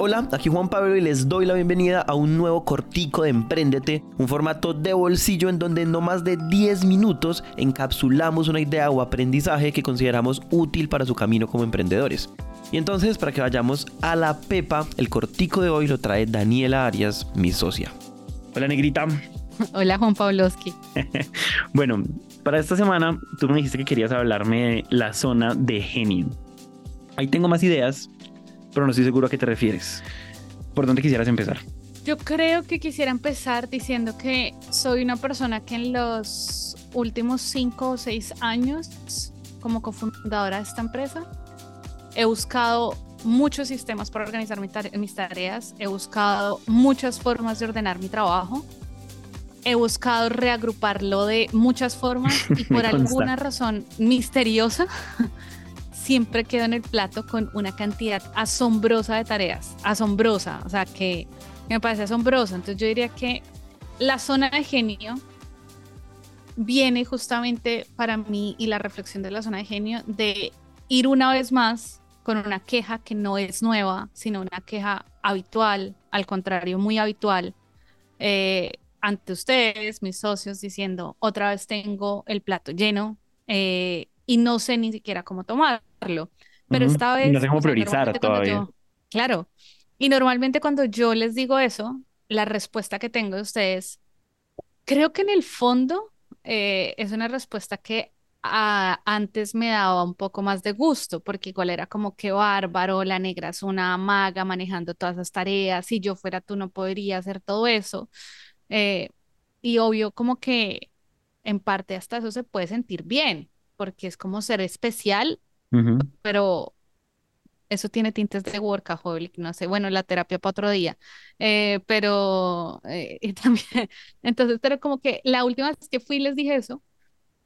Hola, aquí Juan Pablo y les doy la bienvenida a un nuevo cortico de Emprendete, un formato de bolsillo en donde en no más de 10 minutos encapsulamos una idea o aprendizaje que consideramos útil para su camino como emprendedores. Y entonces, para que vayamos a la pepa, el cortico de hoy lo trae Daniela Arias, mi socia. Hola, negrita. Hola, Juan Pabloski. bueno, para esta semana tú me dijiste que querías hablarme de la zona de genio. Ahí tengo más ideas, pero no estoy seguro a qué te refieres. ¿Por dónde quisieras empezar? Yo creo que quisiera empezar diciendo que soy una persona que en los últimos cinco o seis años, como cofundadora de esta empresa, he buscado muchos sistemas para organizar mis tareas, he buscado muchas formas de ordenar mi trabajo, he buscado reagruparlo de muchas formas y por alguna razón misteriosa siempre quedo en el plato con una cantidad asombrosa de tareas, asombrosa, o sea, que me parece asombrosa. Entonces yo diría que la zona de genio viene justamente para mí y la reflexión de la zona de genio de ir una vez más con una queja que no es nueva, sino una queja habitual, al contrario, muy habitual, eh, ante ustedes, mis socios, diciendo, otra vez tengo el plato lleno eh, y no sé ni siquiera cómo tomar. Pero esta vez... no sé cómo priorizar todavía. claro. Y normalmente cuando yo les digo eso, la respuesta que tengo de ustedes, creo que en el fondo eh, es una respuesta que antes me daba un poco más de gusto, porque igual era como que bárbaro, la negra es una maga manejando todas esas tareas, si yo fuera tú no podría hacer todo eso. Eh, y obvio como que en parte hasta eso se puede sentir bien, porque es como ser especial pero eso tiene tintes de workaholic, no sé, bueno, la terapia para otro día, eh, pero eh, también, entonces, pero como que la última vez que fui les dije eso,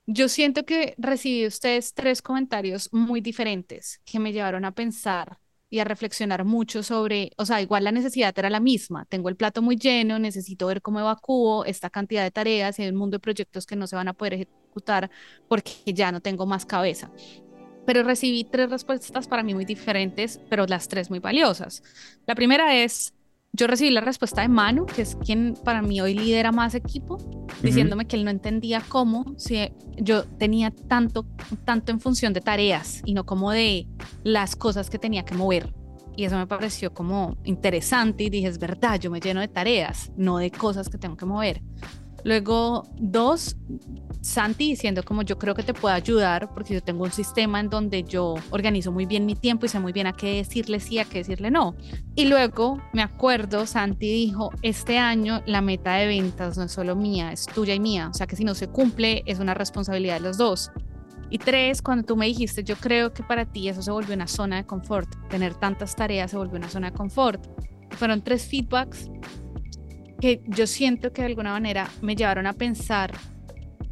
yo siento que recibí de ustedes tres comentarios muy diferentes que me llevaron a pensar y a reflexionar mucho sobre, o sea, igual la necesidad era la misma, tengo el plato muy lleno, necesito ver cómo evacúo esta cantidad de tareas y hay un mundo de proyectos que no se van a poder ejecutar porque ya no tengo más cabeza pero recibí tres respuestas para mí muy diferentes, pero las tres muy valiosas. La primera es, yo recibí la respuesta de Manu, que es quien para mí hoy lidera más equipo, diciéndome que él no entendía cómo si yo tenía tanto, tanto en función de tareas y no como de las cosas que tenía que mover. Y eso me pareció como interesante y dije, es verdad, yo me lleno de tareas, no de cosas que tengo que mover. Luego, dos, Santi diciendo como yo creo que te puedo ayudar porque yo tengo un sistema en donde yo organizo muy bien mi tiempo y sé muy bien a qué decirle sí, a qué decirle no. Y luego me acuerdo, Santi dijo, este año la meta de ventas no es solo mía, es tuya y mía. O sea que si no se cumple es una responsabilidad de los dos. Y tres, cuando tú me dijiste, yo creo que para ti eso se volvió una zona de confort. Tener tantas tareas se volvió una zona de confort. Fueron tres feedbacks que yo siento que de alguna manera me llevaron a pensar,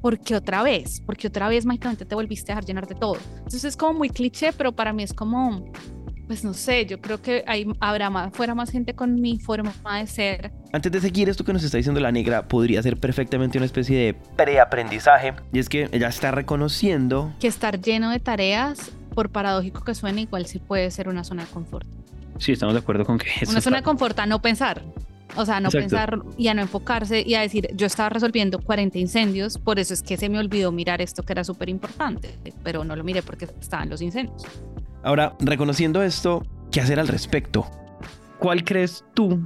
¿por qué otra vez? Porque otra vez mágicamente te volviste a dejar llenar de todo. Entonces es como muy cliché, pero para mí es como, pues no sé, yo creo que hay, habrá más, fuera más gente con mi forma de ser. Antes de seguir esto que nos está diciendo la negra, podría ser perfectamente una especie de preaprendizaje. Y es que ella está reconociendo que estar lleno de tareas, por paradójico que suene, igual sí puede ser una zona de confort. Sí, estamos de acuerdo con que es una zona de confort a no pensar. O sea, no pensar y a no enfocarse y a decir, yo estaba resolviendo 40 incendios, por eso es que se me olvidó mirar esto que era súper importante, pero no lo miré porque estaban los incendios. Ahora, reconociendo esto, ¿qué hacer al respecto? ¿Cuál crees tú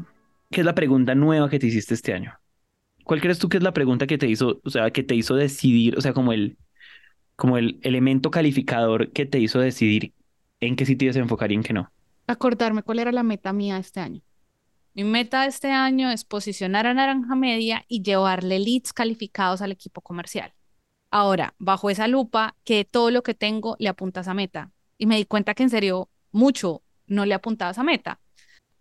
que es la pregunta nueva que te hiciste este año? ¿Cuál crees tú que es la pregunta que te hizo, o sea, que te hizo decidir, o sea, como el, como el elemento calificador que te hizo decidir en qué sitio se enfocar y en qué no? Acordarme cuál era la meta mía este año. Mi meta este año es posicionar a Naranja Media y llevarle leads calificados al equipo comercial. Ahora, bajo esa lupa, que todo lo que tengo le apunta a esa meta. Y me di cuenta que en serio, mucho no le apuntaba a esa meta.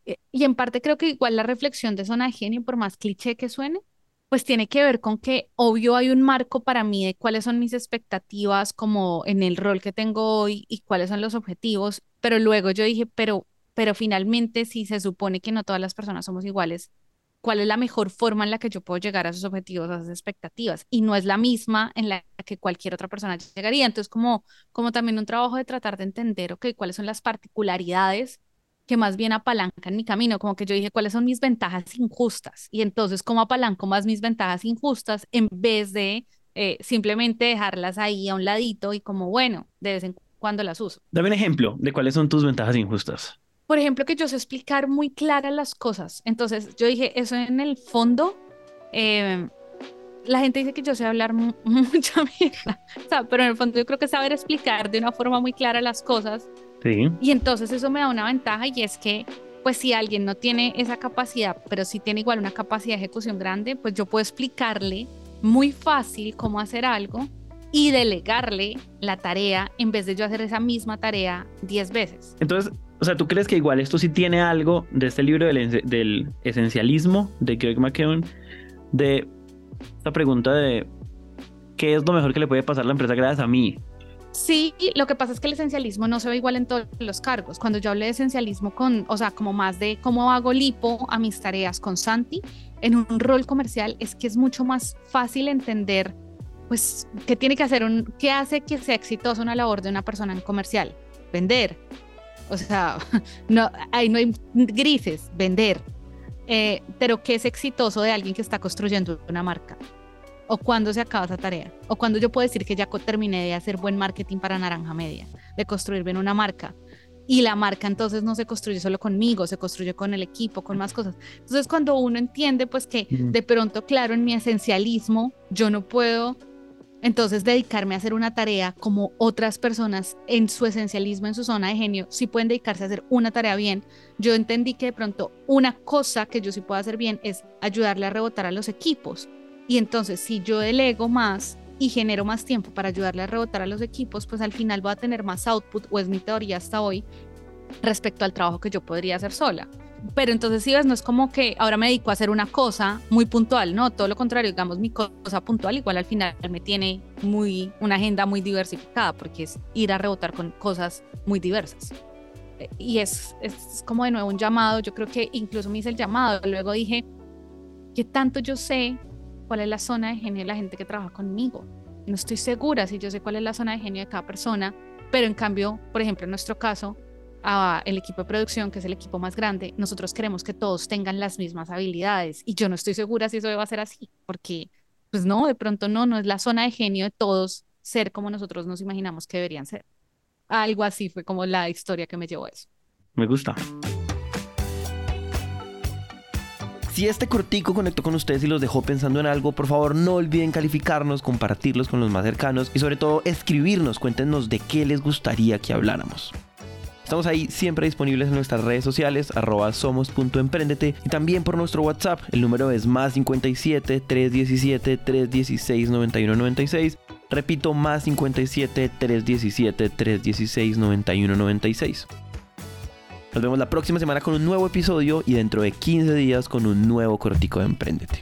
Eh, y en parte creo que igual la reflexión de zona de genio, por más cliché que suene, pues tiene que ver con que obvio hay un marco para mí de cuáles son mis expectativas como en el rol que tengo hoy y cuáles son los objetivos, pero luego yo dije, pero pero finalmente si se supone que no todas las personas somos iguales, ¿cuál es la mejor forma en la que yo puedo llegar a esos objetivos, a esas expectativas? Y no es la misma en la que cualquier otra persona llegaría. Entonces, como, como también un trabajo de tratar de entender, ok, cuáles son las particularidades que más bien apalancan mi camino, como que yo dije, ¿cuáles son mis ventajas injustas? Y entonces, ¿cómo apalanco más mis ventajas injustas en vez de eh, simplemente dejarlas ahí a un ladito y como, bueno, de vez en cuando las uso? Dame un ejemplo de cuáles son tus ventajas injustas. Por ejemplo, que yo sé explicar muy claras las cosas. Entonces, yo dije, eso en el fondo, eh, la gente dice que yo sé hablar mucha mierda, pero en el fondo yo creo que saber explicar de una forma muy clara las cosas. Sí. Y entonces eso me da una ventaja y es que, pues si alguien no tiene esa capacidad, pero sí tiene igual una capacidad de ejecución grande, pues yo puedo explicarle muy fácil cómo hacer algo y delegarle la tarea en vez de yo hacer esa misma tarea 10 veces. Entonces, o sea, ¿tú crees que igual esto sí tiene algo de este libro del, esencialismo de Greg McKeown? De esta pregunta de ¿qué es lo mejor que le puede pasar a la empresa gracias a mí? Sí, lo que pasa es que el esencialismo no se ve igual en todos los cargos. Cuando yo hablé de esencialismo con, o sea, como más de cómo hago lipo a mis tareas con Santi, en un rol comercial es que es mucho más fácil entender, pues, qué tiene que hacer, un, qué hace que sea exitoso una labor de una persona en comercial. Vender. O sea, no, ahí no hay grises, vender. Eh, pero qué es exitoso de alguien que está construyendo una marca o cuándo se acaba esa tarea o cuándo yo puedo decir que ya terminé de hacer buen marketing para Naranja Media, de construir bien una marca. Y la marca entonces no se construye solo conmigo, se construye con el equipo, con más cosas. Entonces cuando uno entiende pues que de pronto, claro, en mi esencialismo yo no puedo entonces, dedicarme a hacer una tarea como otras personas en su esencialismo, en su zona de genio, sí pueden dedicarse a hacer una tarea bien. Yo entendí que de pronto una cosa que yo sí puedo hacer bien es ayudarle a rebotar a los equipos. Y entonces, si yo delego más y genero más tiempo para ayudarle a rebotar a los equipos, pues al final voy a tener más output, o es mi teoría hasta hoy, respecto al trabajo que yo podría hacer sola pero entonces si ves, no es como que ahora me dedico a hacer una cosa muy puntual, no, todo lo contrario, digamos, mi cosa puntual igual al final me tiene muy, una agenda muy diversificada, porque es ir a rebotar con cosas muy diversas. Eh, y es, es como de nuevo un llamado, yo creo que incluso me hice el llamado, luego dije, que tanto yo sé cuál es la zona de genio de la gente que trabaja conmigo? No estoy segura si yo sé cuál es la zona de genio de cada persona, pero en cambio, por ejemplo, en nuestro caso, el equipo de producción, que es el equipo más grande, nosotros queremos que todos tengan las mismas habilidades y yo no estoy segura si eso va a ser así, porque pues no, de pronto no, no es la zona de genio de todos ser como nosotros nos imaginamos que deberían ser. Algo así fue como la historia que me llevó a eso. Me gusta. Si este cortico conectó con ustedes y los dejó pensando en algo, por favor no olviden calificarnos, compartirlos con los más cercanos y sobre todo escribirnos, cuéntenos de qué les gustaría que habláramos. Estamos ahí siempre disponibles en nuestras redes sociales, arroba somos.emprendete y también por nuestro WhatsApp. El número es más 57 317 316 9196. Repito, más 57 317 316 9196. Nos vemos la próxima semana con un nuevo episodio y dentro de 15 días con un nuevo cortico de Emprendete.